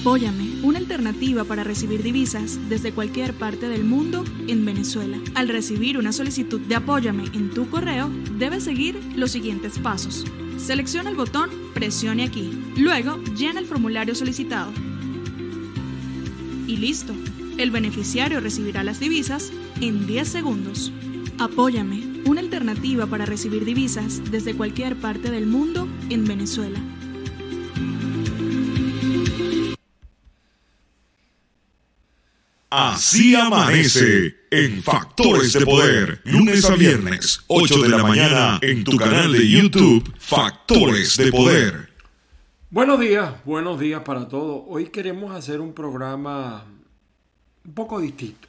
Apóyame, una alternativa para recibir divisas desde cualquier parte del mundo en Venezuela. Al recibir una solicitud de Apóyame en tu correo, debes seguir los siguientes pasos. Selecciona el botón Presione aquí. Luego, llena el formulario solicitado. Y listo. El beneficiario recibirá las divisas en 10 segundos. Apóyame, una alternativa para recibir divisas desde cualquier parte del mundo en Venezuela. Así amanece en Factores de Poder, lunes a viernes, 8 de la mañana, en tu canal de YouTube, Factores de Poder. Buenos días, buenos días para todos. Hoy queremos hacer un programa un poco distinto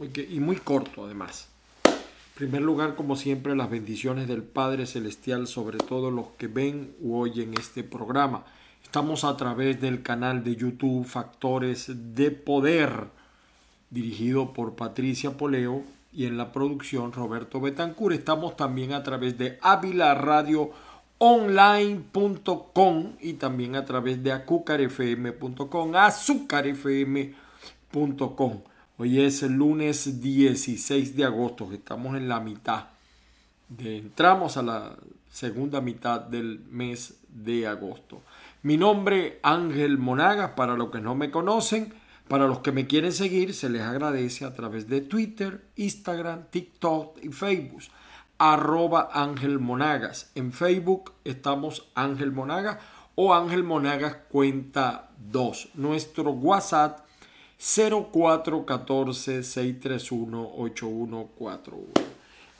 y muy corto además. En primer lugar, como siempre, las bendiciones del Padre Celestial sobre todos los que ven u oyen este programa. Estamos a través del canal de YouTube Factores de Poder, dirigido por Patricia Poleo y en la producción Roberto Betancur. Estamos también a través de avilaradioonline.com y también a través de azucarfm.com, azucarfm.com. Hoy es el lunes 16 de agosto, estamos en la mitad. De, entramos a la segunda mitad del mes de agosto. Mi nombre Ángel Monagas, para los que no me conocen, para los que me quieren seguir, se les agradece a través de Twitter, Instagram, TikTok y Facebook. Arroba Ángel Monagas. En Facebook estamos Ángel Monagas o Ángel Monagas cuenta 2. Nuestro WhatsApp 0414-631-8141.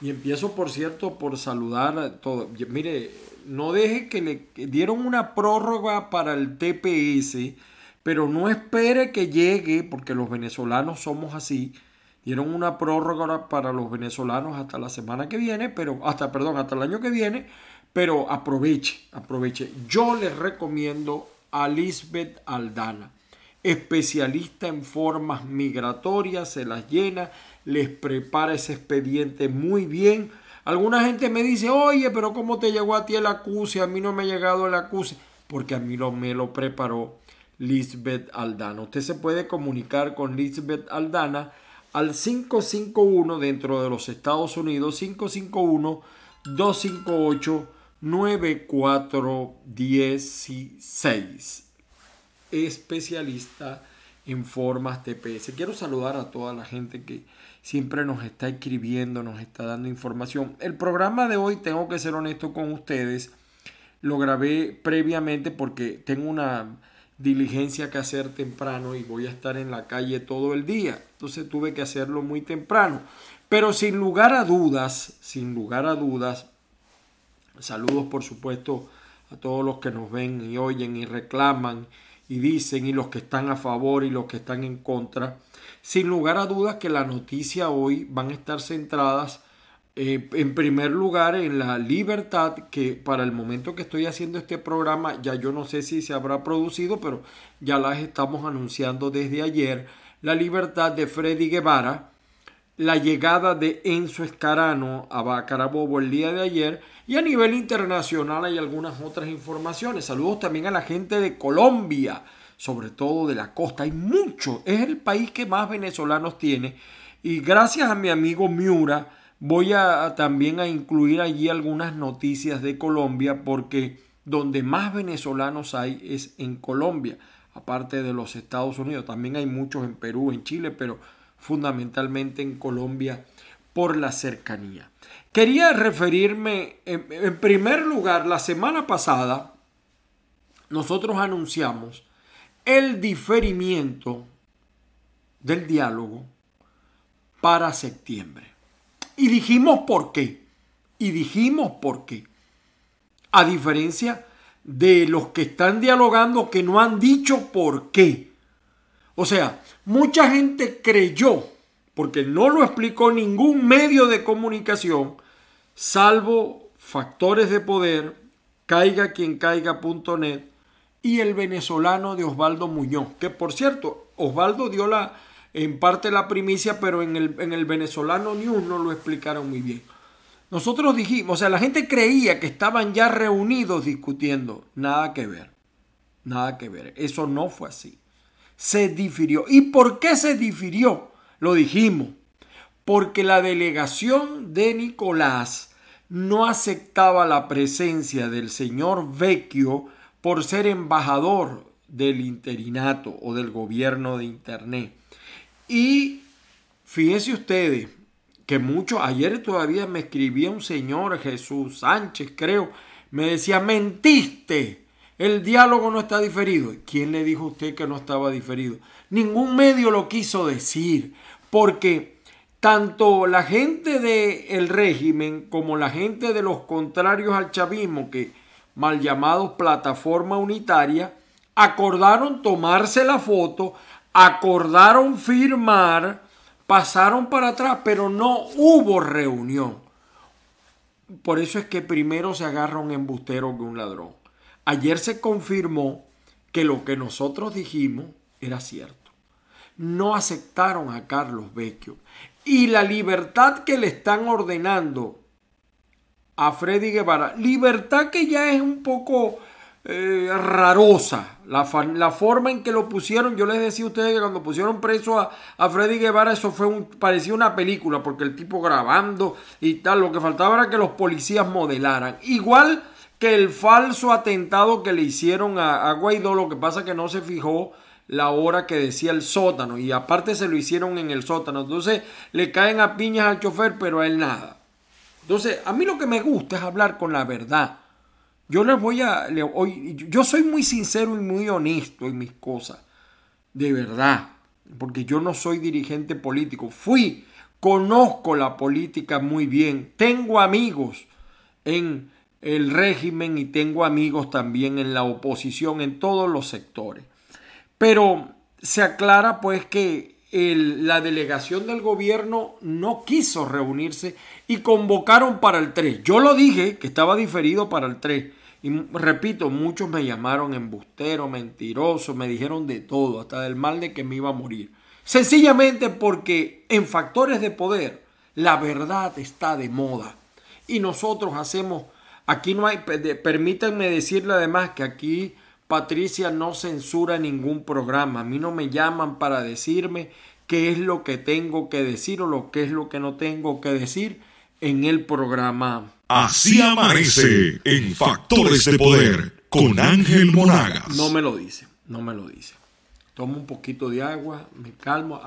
Y empiezo, por cierto, por saludar a todos. Mire, no deje que le dieron una prórroga para el TPS, pero no espere que llegue, porque los venezolanos somos así. Dieron una prórroga para los venezolanos hasta la semana que viene, pero hasta, perdón, hasta el año que viene, pero aproveche, aproveche. Yo les recomiendo a Lisbeth Aldana, especialista en formas migratorias, se las llena, les prepara ese expediente muy bien Alguna gente me dice, oye, pero ¿cómo te llegó a ti el acuse? A mí no me ha llegado el acuse. Porque a mí lo, me lo preparó Lisbeth Aldana. Usted se puede comunicar con Lisbeth Aldana al 551 dentro de los Estados Unidos, 551 258 9416. Especialista en formas TPS. Quiero saludar a toda la gente que siempre nos está escribiendo, nos está dando información. El programa de hoy, tengo que ser honesto con ustedes, lo grabé previamente porque tengo una diligencia que hacer temprano y voy a estar en la calle todo el día. Entonces tuve que hacerlo muy temprano. Pero sin lugar a dudas, sin lugar a dudas, saludos por supuesto a todos los que nos ven y oyen y reclaman y dicen y los que están a favor y los que están en contra. Sin lugar a dudas que la noticia hoy van a estar centradas eh, en primer lugar en la libertad que para el momento que estoy haciendo este programa ya yo no sé si se habrá producido pero ya las estamos anunciando desde ayer la libertad de Freddy Guevara la llegada de Enzo Escarano a Carabobo el día de ayer y a nivel internacional hay algunas otras informaciones saludos también a la gente de Colombia sobre todo de la costa. Hay mucho, es el país que más venezolanos tiene. Y gracias a mi amigo Miura, voy a, también a incluir allí algunas noticias de Colombia, porque donde más venezolanos hay es en Colombia, aparte de los Estados Unidos. También hay muchos en Perú, en Chile, pero fundamentalmente en Colombia por la cercanía. Quería referirme, en primer lugar, la semana pasada nosotros anunciamos el diferimiento del diálogo para septiembre. Y dijimos por qué. Y dijimos por qué. A diferencia de los que están dialogando que no han dicho por qué. O sea, mucha gente creyó, porque no lo explicó ningún medio de comunicación, salvo factores de poder, caiga quien caiga.net, y el venezolano de Osvaldo Muñoz, que por cierto, Osvaldo dio la, en parte la primicia, pero en el, en el venezolano News no lo explicaron muy bien. Nosotros dijimos, o sea, la gente creía que estaban ya reunidos discutiendo, nada que ver. nada que ver. Eso no fue así. Se difirió. ¿Y por qué se difirió? Lo dijimos. Porque la delegación de Nicolás no aceptaba la presencia del señor Vecchio por ser embajador del interinato o del gobierno de Internet. Y fíjense ustedes que mucho, ayer todavía me escribía un señor, Jesús Sánchez, creo, me decía, mentiste, el diálogo no está diferido. ¿Quién le dijo a usted que no estaba diferido? Ningún medio lo quiso decir, porque tanto la gente del régimen como la gente de los contrarios al chavismo, que mal llamados plataforma unitaria, acordaron tomarse la foto, acordaron firmar, pasaron para atrás, pero no hubo reunión. Por eso es que primero se agarra un embustero que un ladrón. Ayer se confirmó que lo que nosotros dijimos era cierto. No aceptaron a Carlos Vecchio. Y la libertad que le están ordenando a Freddy Guevara, libertad que ya es un poco eh, rarosa. La, la, forma en que lo pusieron, yo les decía a ustedes que cuando pusieron preso a, a Freddy Guevara, eso fue un, parecía una película, porque el tipo grabando y tal, lo que faltaba era que los policías modelaran. Igual que el falso atentado que le hicieron a, a Guaidó, lo que pasa que no se fijó la hora que decía el sótano, y aparte se lo hicieron en el sótano. Entonces le caen a piñas al chofer, pero a él nada. Entonces, a mí lo que me gusta es hablar con la verdad yo les voy a. yo soy muy sincero y muy honesto en mis cosas. De verdad. Porque yo no soy dirigente político. Fui. Conozco la política muy bien. Tengo amigos en el régimen y tengo amigos también en la oposición, en todos los sectores. Pero se aclara pues que la delegación del gobierno no quiso reunirse y convocaron para el 3. Yo lo dije que estaba diferido para el 3. Y repito, muchos me llamaron embustero, mentiroso, me dijeron de todo, hasta del mal de que me iba a morir. Sencillamente porque en factores de poder la verdad está de moda. Y nosotros hacemos, aquí no hay, permítanme decirle además que aquí Patricia no censura ningún programa. A mí no me llaman para decirme qué es lo que tengo que decir o lo que es lo que no tengo que decir en el programa. Así amanece en Factores de Poder con Ángel Monagas. No me lo dice, no me lo dice. Tomo un poquito de agua, me calmo.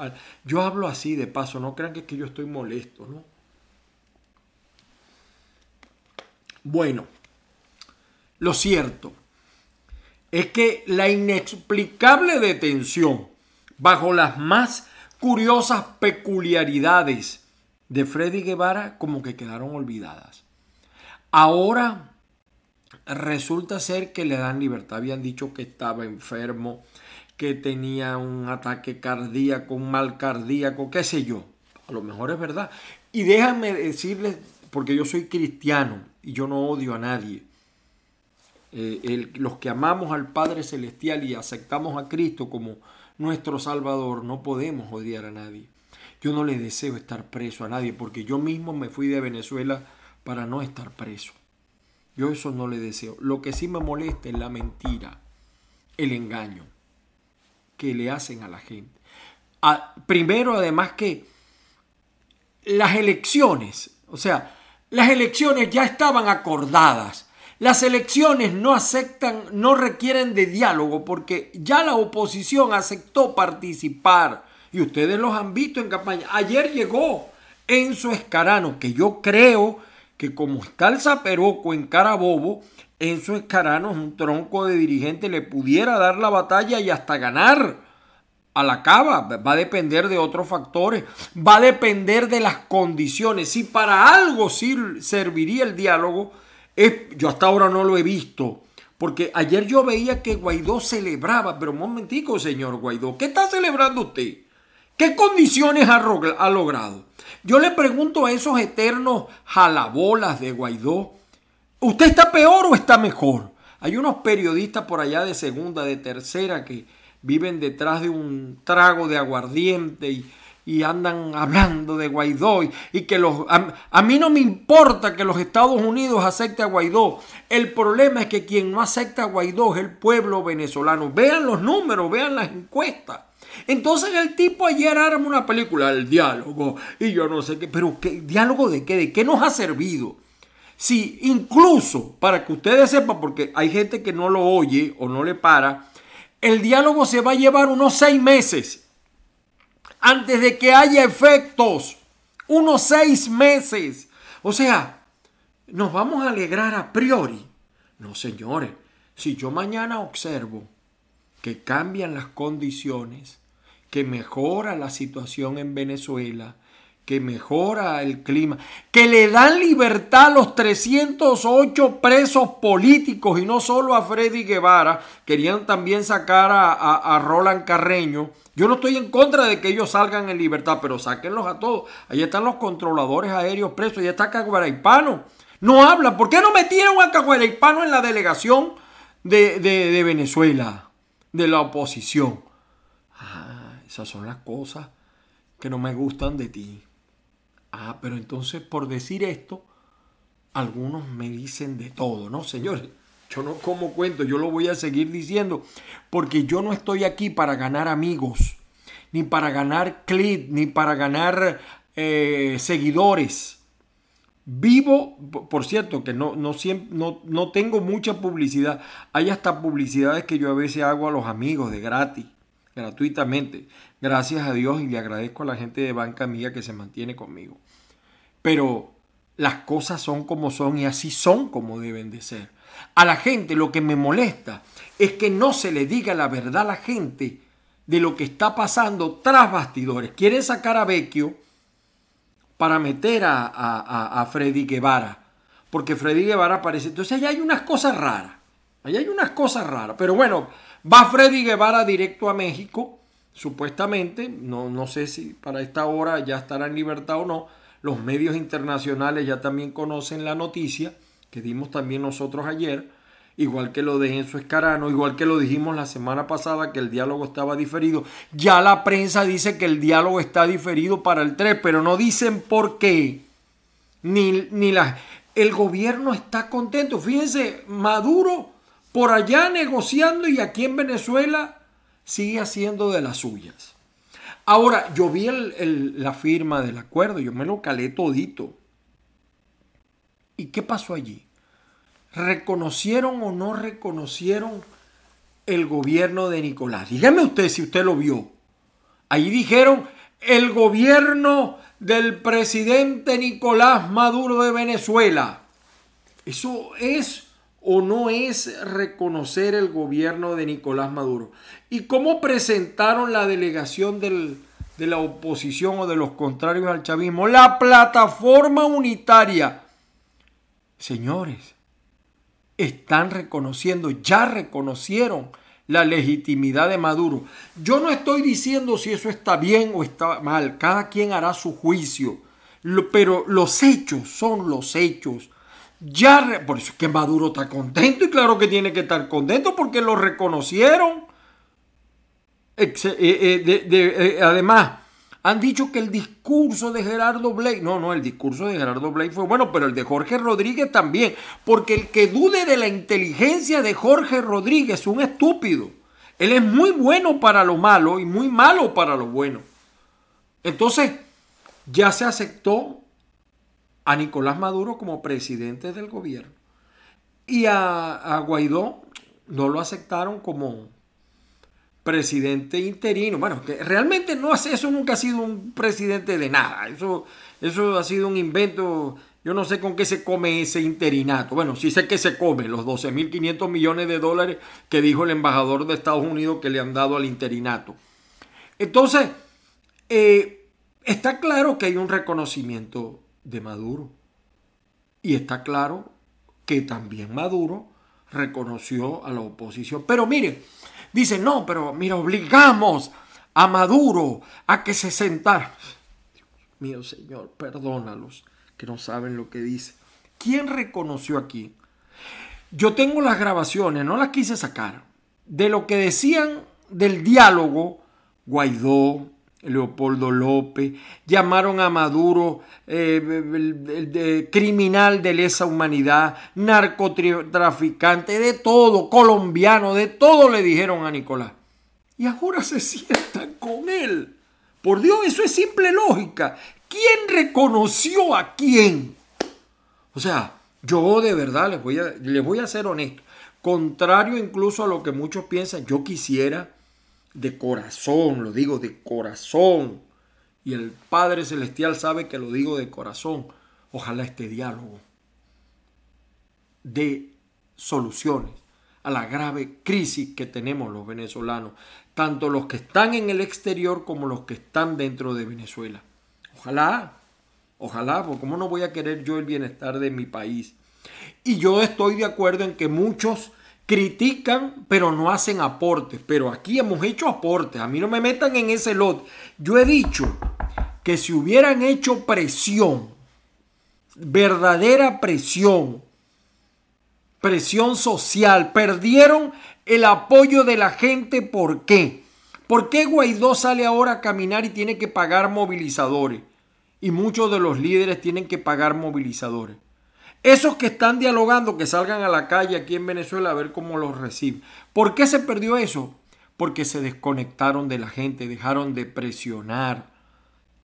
Yo hablo así de paso, no crean que es que yo estoy molesto, ¿no? Bueno, lo cierto es que la inexplicable detención bajo las más curiosas peculiaridades de Freddy Guevara como que quedaron olvidadas. Ahora resulta ser que le dan libertad. Habían dicho que estaba enfermo, que tenía un ataque cardíaco, un mal cardíaco, qué sé yo. A lo mejor es verdad. Y déjame decirles, porque yo soy cristiano y yo no odio a nadie. Eh, los que amamos al Padre Celestial y aceptamos a Cristo como nuestro Salvador, no podemos odiar a nadie. Yo no le deseo estar preso a nadie porque yo mismo me fui de Venezuela para no estar preso. Yo eso no le deseo. Lo que sí me molesta es la mentira, el engaño que le hacen a la gente. primero, además que las elecciones, o sea, las elecciones ya estaban acordadas. Las elecciones no aceptan, no requieren de diálogo porque ya la oposición aceptó participar y ustedes los han visto en campaña. Ayer llegó Enzo Escarano, que yo creo que como está el Zaperoco en Carabobo, Enzo Escarano es un tronco de dirigente, le pudiera dar la batalla y hasta ganar a la cava. Va a depender de otros factores, va a depender de las condiciones. Si para algo serviría el diálogo, yo hasta ahora no lo he visto. Porque ayer yo veía que Guaidó celebraba, pero un momentico, señor Guaidó, ¿qué está celebrando usted? ¿Qué condiciones ha, logrado? Yo le pregunto a esos eternos jalabolas de Guaidó, ¿usted está peor o está mejor? Hay unos periodistas por allá de segunda, de tercera, que viven detrás de un trago de aguardiente y, y andan hablando de Guaidó y, que los... A, mí no me importa que los Estados Unidos acepte a Guaidó. El problema es que quien no acepta a Guaidó es el pueblo venezolano. Vean los números, vean las encuestas. Entonces el tipo ayer arma una película, el diálogo, y yo no sé qué, pero ¿qué, ¿diálogo de qué? ¿De qué nos ha servido? Si incluso, para que ustedes sepan, porque hay gente que no lo oye o no le para, el diálogo se va a llevar unos seis meses antes de que haya efectos. Unos seis meses. O sea, nos vamos a alegrar a priori. No, señores, si yo mañana observo que cambian las condiciones, que mejora la situación en Venezuela, que mejora el clima, que le dan libertad a los 308 presos políticos y no solo a Freddy Guevara, querían también sacar a, a Roland Carreño, yo no estoy en contra de que ellos salgan en libertad, pero sáquenlos a todos. Ahí están los controladores aéreos presos, ahí está Caguaraipano. No hablan. ¿Por qué no metieron a Caguaraipano en la delegación de, Venezuela, de la oposición? Ah, esas son las cosas que no me gustan de ti. Ah, pero entonces por decir esto, algunos me dicen de todo, ¿no, señores? Yo no como cuento, yo lo voy a seguir diciendo, porque yo no estoy aquí para ganar amigos, ni para ganar clip, ni para ganar eh, seguidores. Vivo, por cierto, que no, no, no, no tengo mucha publicidad. Hay hasta publicidades que yo a veces hago a los amigos de gratis, gratuitamente. Gracias a Dios y le agradezco a la gente de Banca Amiga que se mantiene conmigo. Pero las cosas son como son y así son como deben de ser. A la gente lo que me molesta es que no se le diga la verdad a la gente de lo que está pasando tras bastidores. Quieren sacar a Vecchio para meter a, Freddy Guevara, porque Freddy Guevara aparece. Entonces allá hay unas cosas raras. Allá hay unas cosas raras. Pero bueno, va Freddy Guevara directo a México, supuestamente. No, no sé si para esta hora ya estará en libertad o no. Los medios internacionales ya también conocen la noticia que dimos también nosotros ayer, igual que lo de Enzo Escarano, igual que lo dijimos la semana pasada que el diálogo estaba diferido. Ya la prensa dice que el diálogo está diferido para el 3, pero no dicen por qué. Ni, ni la, el gobierno está contento. Fíjense, Maduro por allá negociando y aquí en Venezuela sigue haciendo de las suyas. Ahora, yo vi la firma del acuerdo, yo me lo calé todito. ¿Y qué pasó allí? ¿Reconocieron o no reconocieron el gobierno de Nicolás? Dígame usted si usted lo vio. Ahí dijeron el gobierno del presidente Nicolás Maduro de Venezuela. ¿Eso es o no es reconocer el gobierno de Nicolás Maduro? ¿Y cómo presentaron la delegación de la oposición o de los contrarios al chavismo? La plataforma unitaria Señores, están reconociendo, ya reconocieron la legitimidad de Maduro. Yo no estoy diciendo si eso está bien o está mal, cada quien hará su juicio, pero los hechos son los hechos. Ya, por eso es que Maduro está contento y claro que tiene que estar contento porque lo reconocieron. Eh, eh, eh, además, han dicho que el discurso de Gerardo Blake, no, no, el discurso de Gerardo Blake fue bueno, pero el de Jorge Rodríguez también, porque el que dude de la inteligencia de Jorge Rodríguez es un estúpido. Él es muy bueno para lo malo y muy malo para lo bueno. Entonces, ya se aceptó a Nicolás Maduro como presidente del gobierno. Y a, Guaidó no lo aceptaron como, presidente interino. Bueno, que realmente no eso nunca ha sido un presidente de nada. Eso, eso ha sido un invento. Yo no sé con qué se come ese interinato. Bueno, sí sé que se come los 12.500 millones de dólares que dijo el embajador de Estados Unidos que le han dado al interinato. Entonces, eh, está claro que hay un reconocimiento de Maduro. Y está claro que también Maduro reconoció a la oposición. Pero mire, Dice, no, pero mira, obligamos a Maduro a que se sentara. Dios mío, Señor, perdónalos que no saben lo que dice. ¿Quién reconoció aquí? Yo tengo las grabaciones, no las quise sacar, de lo que decían del diálogo Guaidó, Leopoldo López, llamaron a Maduro eh, criminal de lesa humanidad, narcotraficante, de todo, colombiano, de todo le dijeron a Nicolás. Y ahora se sientan con él. Por Dios, eso es simple lógica. ¿Quién reconoció a quién? O sea, yo de verdad les voy les voy a ser honesto. Contrario incluso a lo que muchos piensan, yo quisiera de corazón, lo digo de corazón, y el Padre Celestial sabe que lo digo de corazón, ojalá este diálogo de soluciones a la grave crisis que tenemos los venezolanos, tanto los que están en el exterior como los que están dentro de Venezuela. Ojalá, ojalá, porque ¿cómo no voy a querer yo el bienestar de mi país? Y yo estoy de acuerdo en que muchos critican, pero no hacen aportes. Pero aquí hemos hecho aportes. A mí no me metan en ese lot. Yo he dicho que si hubieran hecho presión, verdadera presión, presión social, perdieron el apoyo de la gente. ¿Por qué? ¿Por qué Guaidó sale ahora a caminar y tiene que pagar movilizadores? Y muchos de los líderes tienen que pagar movilizadores. Esos que están dialogando, que salgan a la calle aquí en Venezuela a ver cómo los reciben. ¿Por qué se perdió eso? Porque se desconectaron de la gente, dejaron de presionar,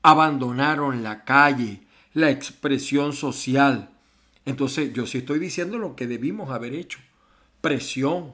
abandonaron la calle, la expresión social. Entonces yo sí estoy diciendo lo que debimos haber hecho. Presión.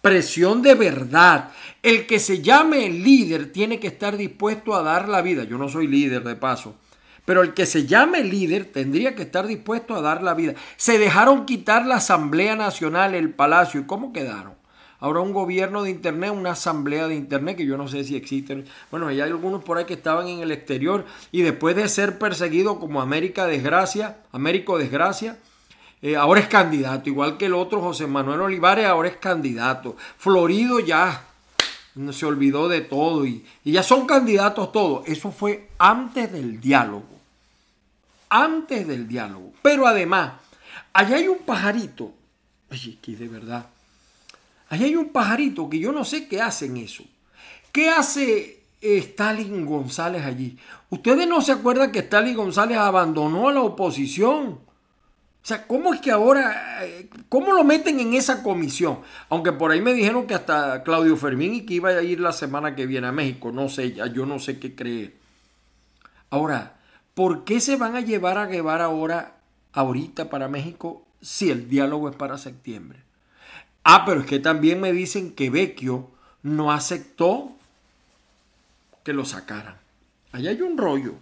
Presión de verdad. El que se llame líder tiene que estar dispuesto a dar la vida. Yo no soy líder de paso. Pero el que se llame líder tendría que estar dispuesto a dar la vida. Se dejaron quitar la Asamblea Nacional, el Palacio. ¿Y cómo quedaron? Ahora un gobierno de Internet, una asamblea de Internet, que yo no sé si existen. Bueno, hay algunos por ahí que estaban en el exterior y después de ser perseguido como América Desgracia, Américo Desgracia, eh, ahora es candidato, igual que el otro José Manuel Olivares, ahora es candidato. Florido ya se olvidó de todo y, y ya son candidatos todos. Eso fue antes del diálogo antes del diálogo. Pero además, allá hay un pajarito, oye, que de verdad, allá hay un pajarito que yo no sé qué hacen eso. ¿Qué hace eh, Stalin González allí? Ustedes no se acuerdan que Stalin González abandonó a la oposición. O sea, ¿cómo es que ahora, eh, cómo lo meten en esa comisión? Aunque por ahí me dijeron que hasta Claudio Fermín y que iba a ir la semana que viene a México. No sé, ya yo no sé qué cree. Ahora, ¿Por qué se van a llevar a Guevara ahora, ahorita para México, si el diálogo es para septiembre? Ah, pero es que también me dicen que Vecchio no aceptó que lo sacaran. Allá hay un rollo,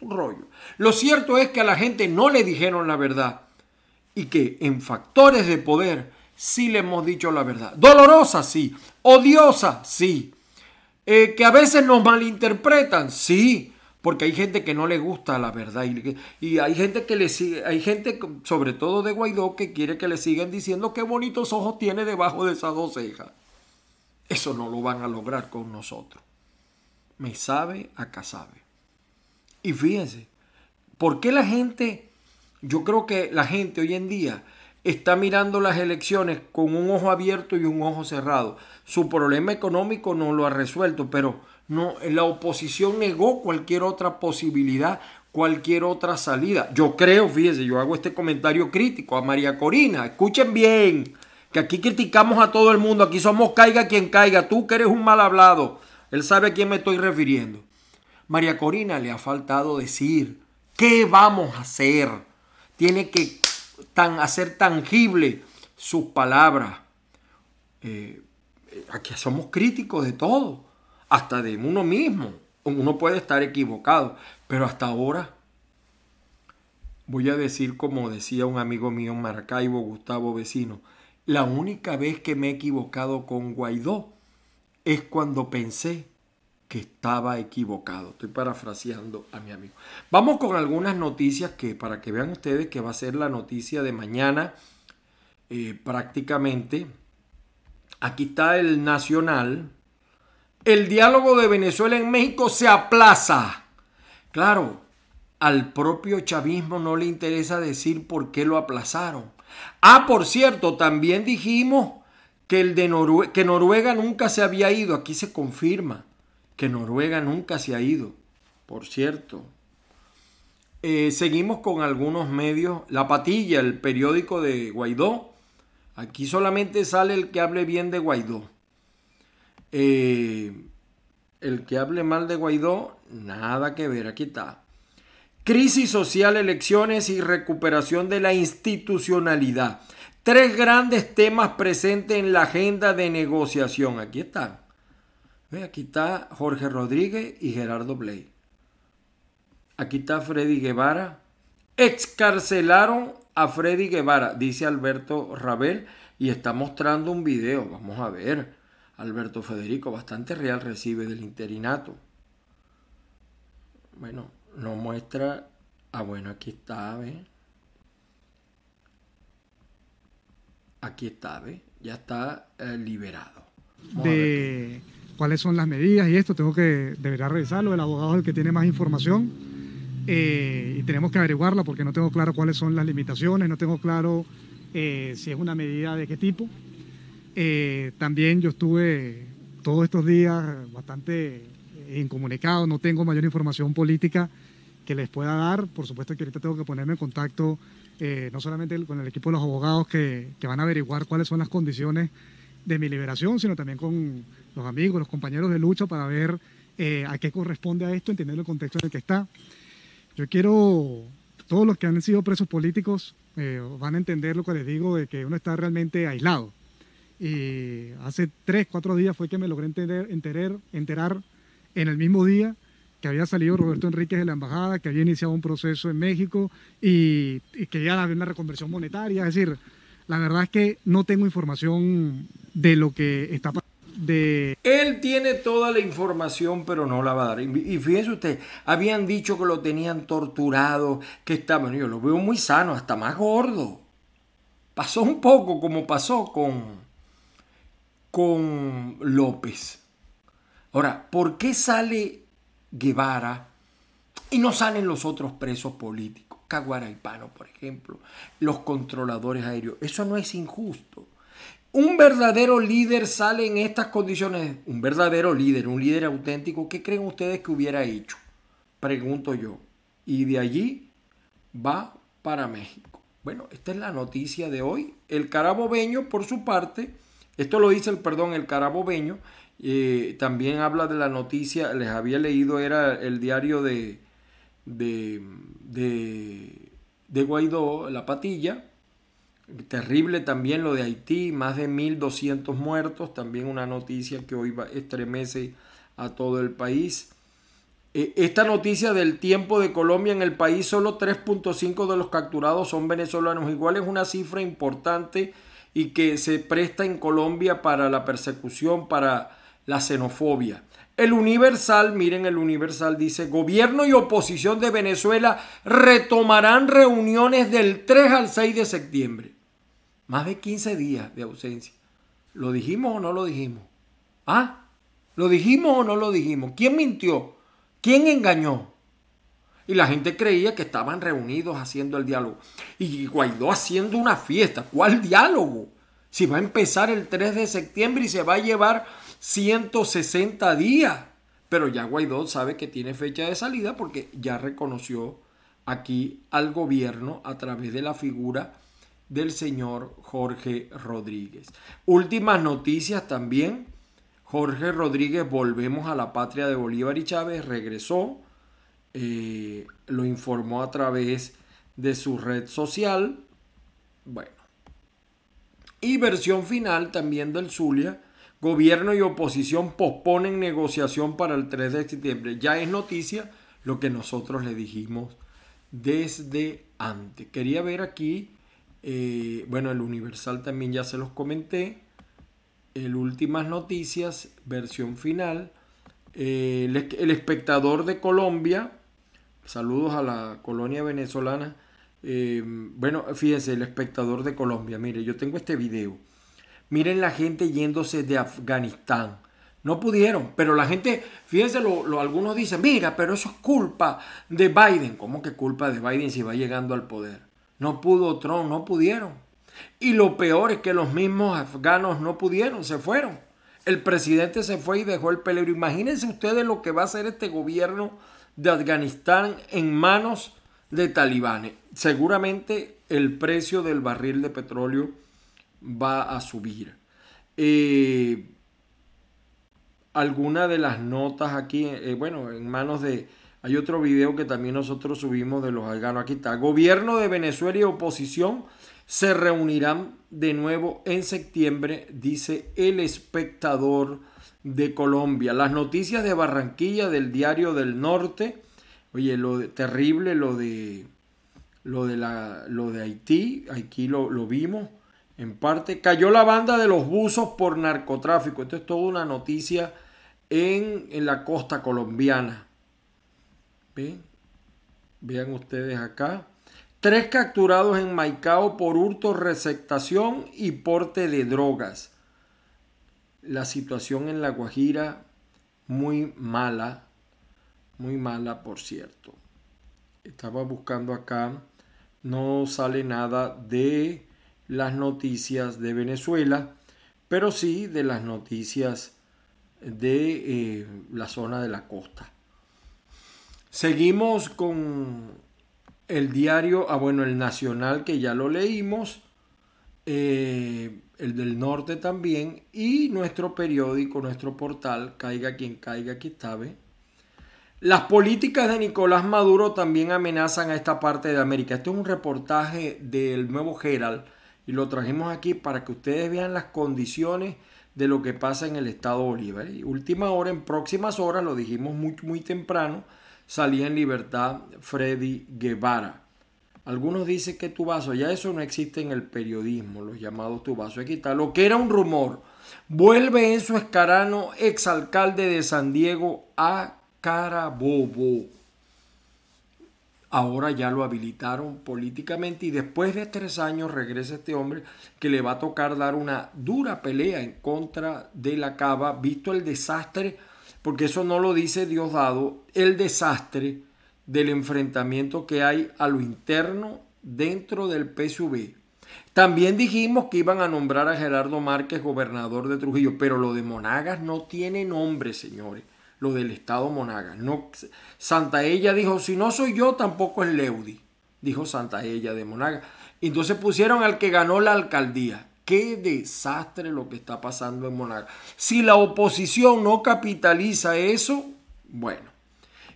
un rollo. Lo cierto es que a la gente no le dijeron la verdad y que en factores de poder sí le hemos dicho la verdad. Dolorosa, sí. Odiosa, sí. Eh, que a veces nos malinterpretan, sí porque hay gente que no le gusta la verdad y, hay gente que le sigue, hay gente sobre todo de Guaidó que quiere que le sigan diciendo qué bonitos ojos tiene debajo de esas dos cejas. Eso no lo van a lograr con nosotros. Me sabe, acá sabe. Y fíjense, ¿por qué la gente, yo creo que la gente hoy en día está mirando las elecciones con un ojo abierto y un ojo cerrado? Su problema económico no lo ha resuelto, pero no, la oposición negó cualquier otra posibilidad, cualquier otra salida. Yo creo, fíjese, yo hago este comentario crítico a María Corina. Escuchen bien, que aquí criticamos a todo el mundo, aquí somos caiga quien caiga, tú que eres un mal hablado. Él sabe a quién me estoy refiriendo. María Corina le ha faltado decir, ¿qué vamos a hacer? Tiene que hacer tangible sus palabras. Eh, aquí somos críticos de todo hasta de uno mismo. Uno puede estar equivocado, pero hasta ahora voy a decir como decía un amigo mío en Maracaibo, Gustavo Vecino, la única vez que me he equivocado con Guaidó es cuando pensé que estaba equivocado. Estoy parafraseando a mi amigo. Vamos con algunas noticias que para que vean ustedes que va a ser la noticia de mañana eh, prácticamente. Aquí está el Nacional el diálogo de Venezuela en México se aplaza. Claro, al propio chavismo no le interesa decir por qué lo aplazaron. Ah, por cierto, también dijimos que, el de que Noruega nunca se había ido. Aquí se confirma que Noruega nunca se ha ido, por cierto. Eh, seguimos con algunos medios. La Patilla, el periódico de Guaidó. Aquí solamente sale el que hable bien de Guaidó. Eh, el que hable mal de Guaidó, nada que ver, aquí está. Crisis social, elecciones y recuperación de la institucionalidad. Tres grandes temas presentes en la agenda de negociación. Aquí están. Aquí está Jorge Rodríguez y Gerardo Bley. Aquí está Freddy Guevara. Excarcelaron a Freddy Guevara, dice Alberto Rabel, y está mostrando un video. Vamos a ver. Alberto Federico, bastante real recibe del interinato. Bueno, no muestra. Ah, bueno, aquí está, ¿ve? Aquí está, ¿ve? Ya está eh, liberado. de cuáles son las medidas y esto, tengo que, deberá revisarlo, el abogado es el que tiene más información eh, y tenemos que averiguarla porque no tengo claro cuáles son las limitaciones, no tengo claro eh, si es una medida de qué tipo. Eh, también yo estuve todos estos días bastante incomunicado, no tengo mayor información política que les pueda dar. Por supuesto que ahorita tengo que ponerme en contacto no solamente con el equipo de los abogados que, que van a averiguar cuáles son las condiciones de mi liberación, sino también con los amigos, los compañeros de lucha para ver a qué corresponde a esto, entendiendo el contexto en el que está. Yo quiero, todos los que han sido presos políticos eh, van a entender lo que les digo, de que uno está realmente aislado. Y hace tres, cuatro días fue que me logré entender, enterar, enterar en el mismo día que había salido Roberto Enríquez de la embajada, que había iniciado un proceso en México y, y que ya había una reconversión monetaria. Es decir, la verdad es que no tengo información de lo que está pasando de... Él tiene toda la información, pero no la va a dar. Y fíjense usted, habían dicho que lo tenían torturado, que estaba, yo lo veo muy sano, hasta más gordo. Pasó un poco como pasó con, con López. Ahora, ¿por qué sale Guevara y no salen los otros presos políticos? Caguaraipano, por ejemplo, los controladores aéreos. Eso no es injusto un verdadero líder sale en estas condiciones, un verdadero líder, un líder auténtico, ¿qué creen ustedes que hubiera hecho? Pregunto yo. Y de allí va para México. Bueno, esta es la noticia de hoy. El carabobeño, por su parte, esto lo dice el, perdón, el carabobeño, eh, también habla de la noticia, les había leído, era el diario de, de, de, de Guaidó, La Patilla, Terrible también lo de Haití, más de 1.200 muertos, también una noticia que hoy estremece a todo el país. E, esta noticia del tiempo de Colombia en el país, solo 3.5 de los capturados son venezolanos, igual es una cifra importante y que se presta en Colombia para la persecución, para la xenofobia. El Universal, miren el Universal dice, gobierno y oposición de Venezuela retomarán reuniones del 3 al 6 de septiembre. Más de 15 días de ausencia. ¿Lo dijimos o no lo dijimos? ¿Ah? ¿Lo dijimos o no lo dijimos? ¿Quién mintió? ¿Quién engañó? Y la gente creía que estaban reunidos haciendo el diálogo. Y Guaidó haciendo una fiesta. ¿Cuál diálogo? Si va a empezar el 3 de septiembre y se va a llevar 160 días. Pero ya Guaidó sabe que tiene fecha de salida porque ya reconoció aquí al gobierno a través de la figura del señor Jorge Rodríguez. Últimas noticias también. Jorge Rodríguez, volvemos a la patria de Bolívar y Chávez, regresó, eh, lo informó a través de su red social. Bueno. Y versión final también del Zulia. Gobierno y oposición posponen negociación para el 3 de septiembre. Ya es noticia lo que nosotros le dijimos desde antes. Quería ver aquí eh, bueno, el Universal también ya se los comenté. El Últimas Noticias, versión final. Eh, el, espectador de Colombia. Saludos a la colonia venezolana. Eh, bueno, fíjense, el espectador de Colombia. Mire, yo tengo este video. Miren la gente yéndose de Afganistán. No pudieron, pero la gente, fíjense, lo, algunos dicen, mira, pero eso es culpa de Biden. ¿Cómo que culpa de Biden si va llegando al poder? No pudo Trump, no pudieron. Y lo peor es que los mismos afganos no pudieron, se fueron. El presidente se fue y dejó el peligro. Imagínense ustedes lo que va a hacer este gobierno de Afganistán en manos de talibanes. Seguramente el precio del barril de petróleo va a subir. Eh, alguna de las notas aquí, eh, bueno, en manos de... Hay otro video que también nosotros subimos de los afganos. Aquí está. Gobierno de Venezuela y oposición se reunirán de nuevo en septiembre, dice el espectador de Colombia. Las noticias de Barranquilla del Diario del Norte. Oye, lo terrible, lo de lo de la lo de Haití, aquí lo, lo vimos en parte. Cayó la banda de los buzos por narcotráfico. Esto es toda una noticia en, en la costa colombiana. Vean ustedes acá. Tres capturados en Maicao por hurto, receptación y porte de drogas. La situación en La Guajira muy mala, muy mala por cierto. Estaba buscando acá, no sale nada de las noticias de Venezuela, pero sí de las noticias de eh, la zona de la costa. Seguimos con el diario, ah bueno, el Nacional que ya lo leímos, eh, el del norte también, y nuestro periódico, nuestro portal, caiga quien caiga, aquí está, Las políticas de Nicolás Maduro también amenazan a esta parte de América. Este es un reportaje del nuevo Herald y lo trajimos aquí para que ustedes vean las condiciones de lo que pasa en el estado Bolívar. Y última hora, en próximas horas, lo dijimos muy, muy temprano, salía en libertad Freddy Guevara. Algunos dicen que Tubazo, ya eso no existe en el periodismo, los llamados Tubazo. Está, lo que era un rumor. Vuelve en su escarano exalcalde de San Diego a Carabobo ahora ya lo habilitaron políticamente y después de tres años regresa este hombre que le va a tocar dar una dura pelea en contra de la cava, visto el desastre, porque eso no lo dice Diosdado, el desastre del enfrentamiento que hay a lo interno dentro del PSV. También dijimos que iban a nombrar a Gerardo Márquez gobernador de Trujillo, pero lo de Monagas no tiene nombre, señores lo del Estado Monagas. No, Santa Ella dijo, si no soy yo, tampoco es Leudi, dijo Santa Ella de Monagas. Entonces pusieron al que ganó la alcaldía. Qué desastre lo que está pasando en Monagas. Si la oposición no capitaliza eso, bueno.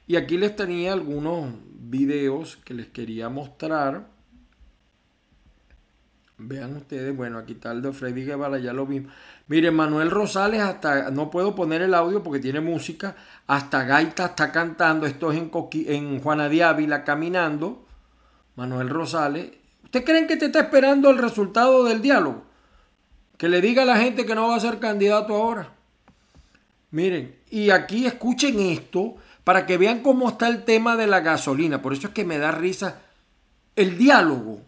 Y aquí les tenía algunos videos que les quería mostrar. Vean ustedes, bueno, aquí está el de Freddy Guevara, ya lo vimos. Miren, Manuel Rosales hasta, no puedo poner el audio porque tiene música, hasta Gaita está cantando, esto es en, en Juana de Ávila caminando, Manuel Rosales. ¿Usted creen que te está esperando el resultado del diálogo? Que le diga a la gente que no va a ser candidato ahora. Miren, y aquí escuchen esto para que vean cómo está el tema de la gasolina. Por eso es que me da risa el diálogo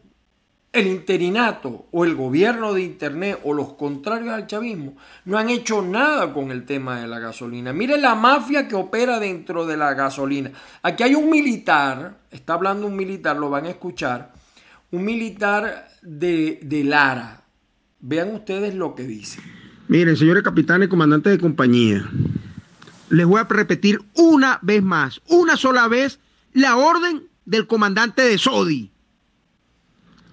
el interinato o el gobierno de Internet o los contrarios al chavismo no han hecho nada con el tema de la gasolina. Mire la mafia que opera dentro de la gasolina. Aquí hay un militar, está hablando un militar, lo van a escuchar, un militar de, de Lara. Vean ustedes lo que dice. Miren, señores capitanes comandantes de compañía, les voy a repetir una vez más, una sola vez, la orden del comandante de Sodi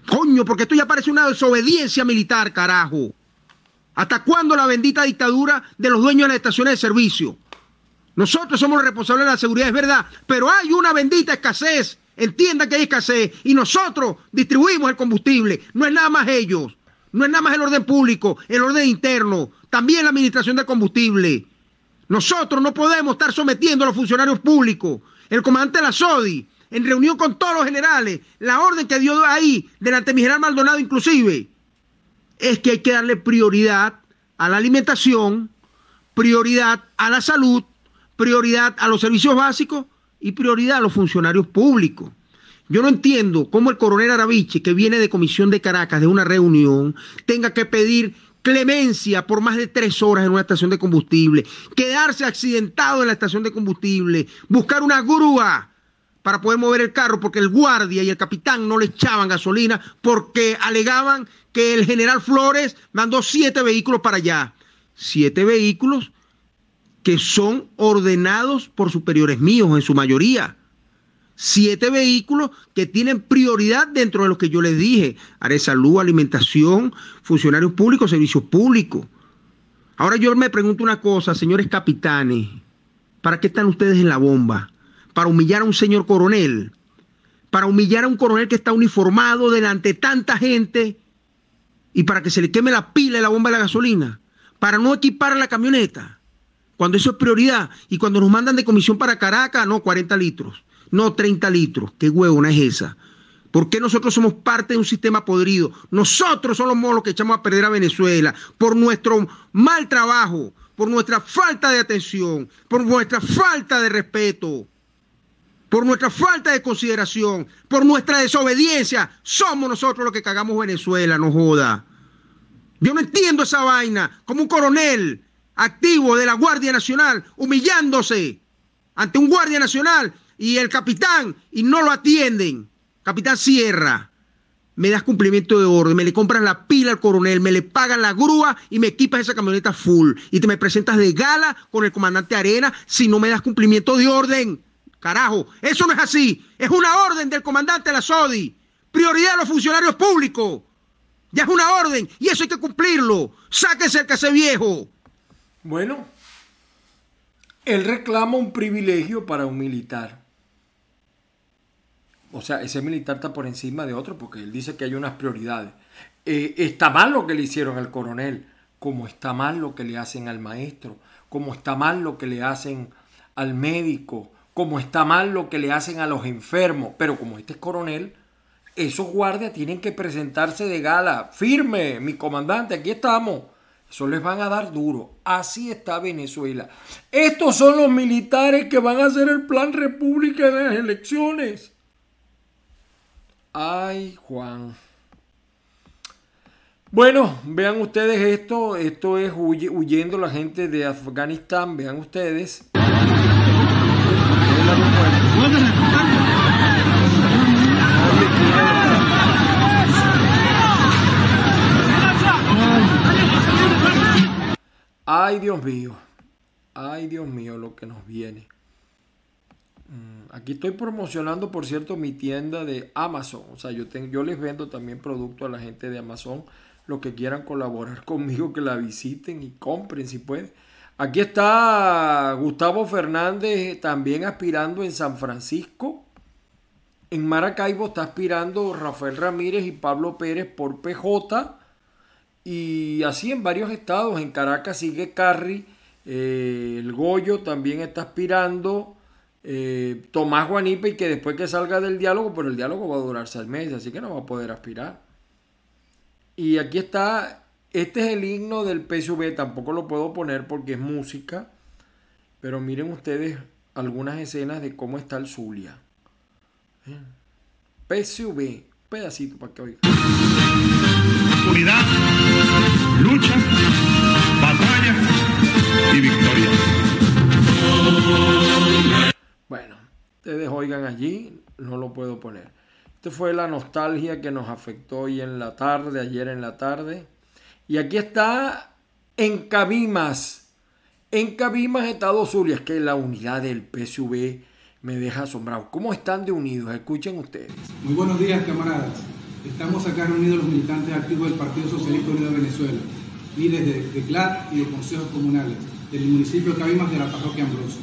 Coño, porque esto ya parece una desobediencia militar, carajo. ¿Hasta cuándo la bendita dictadura de los dueños de las estaciones de servicio? Nosotros somos los responsables de la seguridad, es verdad, pero hay una bendita escasez. Entiendan que hay escasez y nosotros distribuimos el combustible. No es nada más ellos, no es nada más el orden público, el orden interno, también la administración del combustible. Nosotros no podemos estar sometiendo a los funcionarios públicos. El comandante de la SODI en reunión con todos los generales, la orden que dio ahí, delante de mi general Maldonado inclusive, es que hay que darle prioridad a la alimentación, prioridad a la salud, prioridad a los servicios básicos y prioridad a los funcionarios públicos. Yo no entiendo cómo el coronel Araviche, que viene de Comisión de Caracas, de una reunión, tenga que pedir clemencia por más de tres horas en una estación de combustible, quedarse accidentado en la estación de combustible, buscar una grúa para poder mover el carro porque el guardia y el capitán no le echaban gasolina porque alegaban que el general Flores mandó siete vehículos para allá. siete vehículos que son ordenados por superiores míos en su mayoría. Siete vehículos que tienen prioridad dentro de lo que yo les dije. Área salud, alimentación, funcionarios públicos, servicios públicos. Ahora yo me pregunto una cosa, señores capitanes. ¿Para qué están ustedes en la bomba? ¿Para humillar a un señor coronel? ¿Para humillar a un coronel que está uniformado delante de tanta gente? ¿Y para que se le queme la pila y la bomba de la gasolina? ¿Para no equipar la camioneta? Cuando eso es prioridad. Y cuando nos mandan de comisión para Caracas, no, 40 litros. No, 30 litros. ¿Qué huevona es esa? ¿Por qué nosotros somos parte de un sistema podrido? Nosotros somos los que echamos a perder a Venezuela por nuestro mal trabajo, por nuestra falta de atención, por nuestra falta de respeto, por nuestra falta de consideración, por nuestra desobediencia. Somos nosotros los que cagamos Venezuela, no joda. Yo no entiendo esa vaina. Como un coronel activo de la Guardia Nacional, humillándose ante un Guardia Nacional y el capitán y no lo atienden. Capitán Sierra, me das cumplimiento de orden, me le compras la pila al coronel, me le pagan la grúa y me equipas esa camioneta full y te me presentas de gala con el comandante Arena si no me das cumplimiento de orden. Carajo, eso no es así. Es una orden del comandante de la SODI. Prioridad a los funcionarios públicos. Ya es una orden y eso hay que cumplirlo. Sáquese el case viejo. Bueno, él reclama un privilegio para un militar. O sea, ese militar está por encima de otro porque él dice que hay unas prioridades. Eh, está mal lo que le hicieron al coronel, como está mal lo que le hacen al maestro, como está mal lo que le hacen al médico, como está mal lo que le hacen a los enfermos. Pero como este es coronel, esos guardias tienen que presentarse de gala. Firme, mi comandante, aquí estamos. Eso les van a dar duro. Así está Venezuela. Estos son los militares que van a hacer el plan república en las elecciones. Ay, Juan. Bueno, vean ustedes esto. Esto es huyendo la gente de Afganistán. Vean ustedes. Ay, Dios mío. Ay, Dios mío, lo que nos viene. Mm, aquí estoy promocionando, por cierto, mi tienda de Amazon. O sea, yo, tengo, yo les vendo también producto a la gente de Amazon. Los que quieran colaborar conmigo, que la visiten y compren si pueden. Aquí está Gustavo Fernández también aspirando en San Francisco. En Maracaibo está aspirando Rafael Ramírez y Pablo Pérez por PJ. Y así en varios estados, en Caracas sigue Carri, eh, el Goyo también está aspirando, eh, Tomás Guanipe y que después que salga del diálogo, pero el diálogo va a durar seis meses, así que no va a poder aspirar. Y aquí está, este es el himno del PSV, tampoco lo puedo poner porque es música, pero miren ustedes algunas escenas de cómo está el Zulia. ¿Eh? PSV, pedacito para que oigan. Unidad, lucha, batalla y victoria. Ustedes oigan allí, no lo puedo poner. Esta fue la nostalgia que nos afectó hoy en la tarde, ayer en la tarde. Y aquí está en Cabimas. En Cabimas, Estado Zulia, es que la unidad del PSV me deja asombrado. ¿Cómo están de unidos? Escuchen ustedes. Muy buenos días, camaradas. Estamos acá reunidos los militantes activos del Partido Socialista Unido de Venezuela, líderes de, CLAT y de consejos comunales del municipio de Cabimas de la parroquia Ambrosio,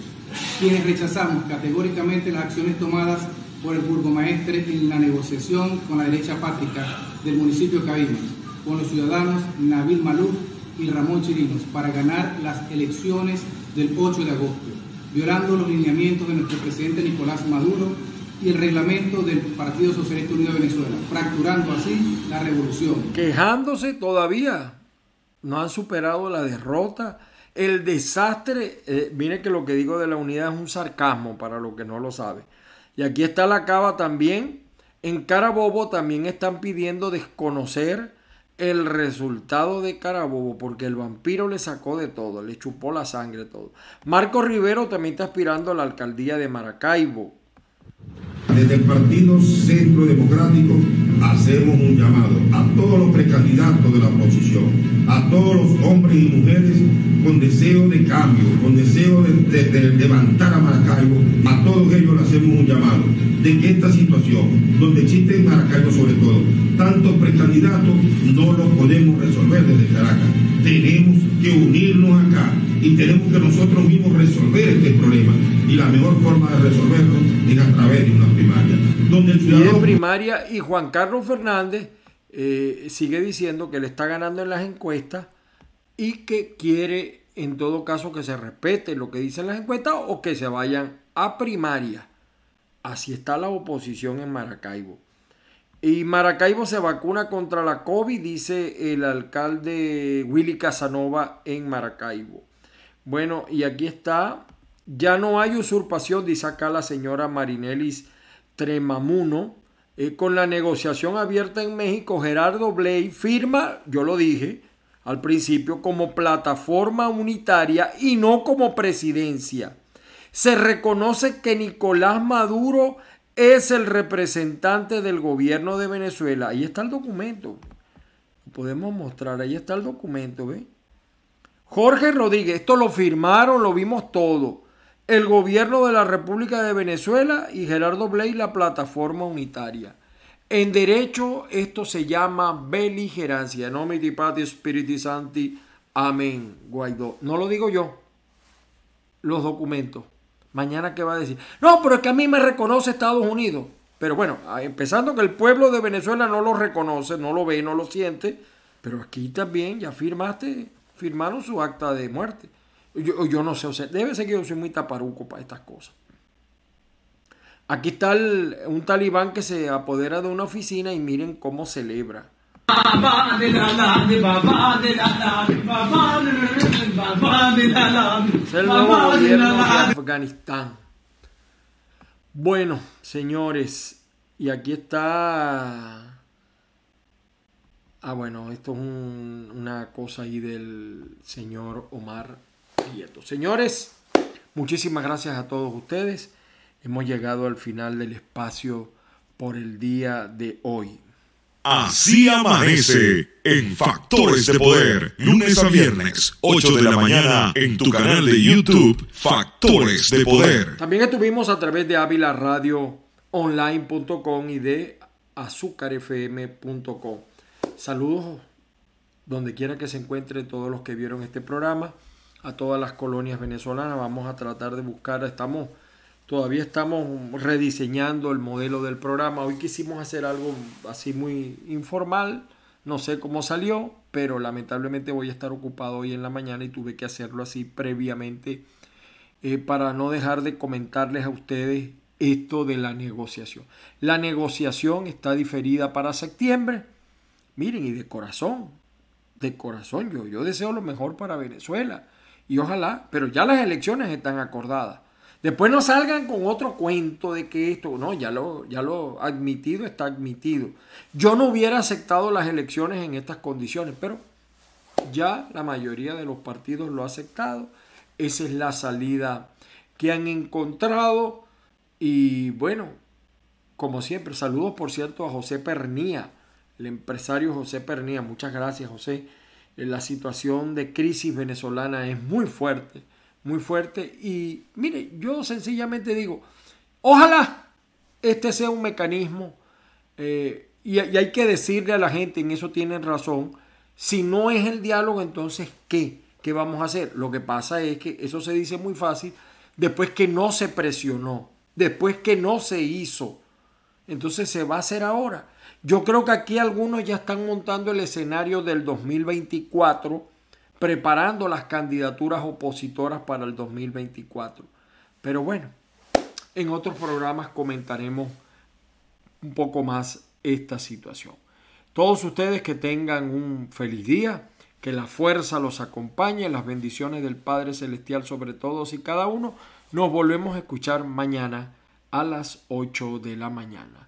quienes rechazamos categóricamente las acciones tomadas por el burgomaestre en la negociación con la derecha apática del municipio de con los ciudadanos Nabil Maluf y Ramón Chirinos, para ganar las elecciones del 8 de agosto, violando los lineamientos de nuestro presidente Nicolás Maduro y el reglamento del Partido Socialista Unido de Venezuela, fracturando así la revolución. Quejándose todavía, no han superado la derrota, el desastre. Eh, mire que lo que digo de la unidad es un sarcasmo para lo que no lo sabe. Y aquí está la cava también. En Carabobo también están pidiendo desconocer el resultado de Carabobo, porque el vampiro le sacó de todo, le chupó la sangre todo. Marco Rivero también está aspirando a la alcaldía de Maracaibo. Desde el Partido Centro Democrático hacemos un llamado a todos los precandidatos de la oposición, a todos los hombres y mujeres con deseo de cambio, con deseo de, levantar a Maracaibo, a todos ellos le hacemos un llamado de que esta situación, donde existe en Maracaibo sobre todo, tantos precandidatos, no lo podemos resolver desde Caracas. Tenemos que unirnos acá y tenemos que nosotros mismos resolver este problema. Y la mejor forma de resolverlo es a través de una primaria. Donde el ciudadano... Y primaria y Juan Carlos Fernández eh, sigue diciendo que le está ganando en las encuestas y que quiere en todo caso que se respete lo que dicen las encuestas o que se vayan a primaria. Así está la oposición en Maracaibo. Y Maracaibo se vacuna contra la COVID, dice el alcalde Willy Casanova en Maracaibo. Bueno, y aquí está, ya no hay usurpación, dice acá la señora Marinelis Tremamuno. Eh, con la negociación abierta en México, Gerardo Bley firma, yo lo dije al principio, como plataforma unitaria y no como presidencia. Se reconoce que Nicolás Maduro es el representante del gobierno de Venezuela. Ahí está el documento. Podemos mostrar, ahí está el documento, ¿ve? Jorge Rodríguez, esto lo firmaron, lo vimos todo. El gobierno de la República de Venezuela y Gerardo Bley, la plataforma unitaria. En derecho, esto se llama beligerancia. Nomiti Pati Spiriti Santi. Amén. Guaidó. No lo digo yo. Los documentos. Mañana, ¿qué va a decir? No, pero es que a mí me reconoce Estados Unidos. Pero bueno, empezando que el pueblo de Venezuela no lo reconoce, no lo ve, no lo siente. Pero aquí también ya firmaste, firmaron su acta de muerte. Yo, yo no sé, o sea, debe ser que yo soy muy taparuco para estas cosas. Aquí está un talibán que se apodera de una oficina y miren cómo celebra. Es el nuevo gobierno de Afganistán. Bueno, señores, y aquí está. Ah, bueno, esto es una cosa ahí del señor Omar Prieto. Señores, muchísimas gracias a todos ustedes. Hemos llegado al final del espacio por el día de hoy. Así amanece en Factores de Poder, lunes a viernes, 8 de la mañana, en tu canal de YouTube, Factores de Poder. También estuvimos a través de Online.com y de azúcarfm.com. Saludos donde quiera que se encuentren todos los que vieron este programa, a todas las colonias venezolanas. Vamos a tratar de buscar, estamos Todavía estamos rediseñando el modelo del programa. Hoy quisimos hacer algo así muy informal. No sé cómo salió, pero lamentablemente voy a estar ocupado hoy en la mañana y tuve que hacerlo así previamente eh, para no dejar de comentarles a ustedes esto de la negociación. La negociación está diferida para septiembre. Miren, y de corazón, de corazón, yo, yo deseo lo mejor para Venezuela. Y ojalá, pero ya las elecciones están acordadas. Después no salgan con otro cuento de que esto, no, ya lo, ya lo admitido está admitido. Yo no hubiera aceptado las elecciones en estas condiciones, pero ya la mayoría de los partidos lo ha aceptado. Esa es la salida que han encontrado. Y bueno, como siempre, saludos por cierto a José Pernía, el empresario José Pernía. Muchas gracias, José. La situación de crisis venezolana es muy fuerte muy fuerte. Y mire, yo sencillamente digo, ojalá este sea un mecanismo, eh, y, hay que decirle a la gente, en eso tienen razón, si no es el diálogo, entonces ¿qué? ¿Qué vamos a hacer? Lo que pasa es que eso se dice muy fácil después que no se presionó, después que no se hizo. Entonces se va a hacer ahora. Yo creo que aquí algunos ya están montando el escenario del 2024 preparando las candidaturas opositoras para el 2024. Pero bueno, en otros programas comentaremos un poco más esta situación. Todos ustedes que tengan un feliz día, que la fuerza los acompañe, las bendiciones del Padre Celestial sobre todos y cada uno. Nos volvemos a escuchar mañana a las 8 de la mañana.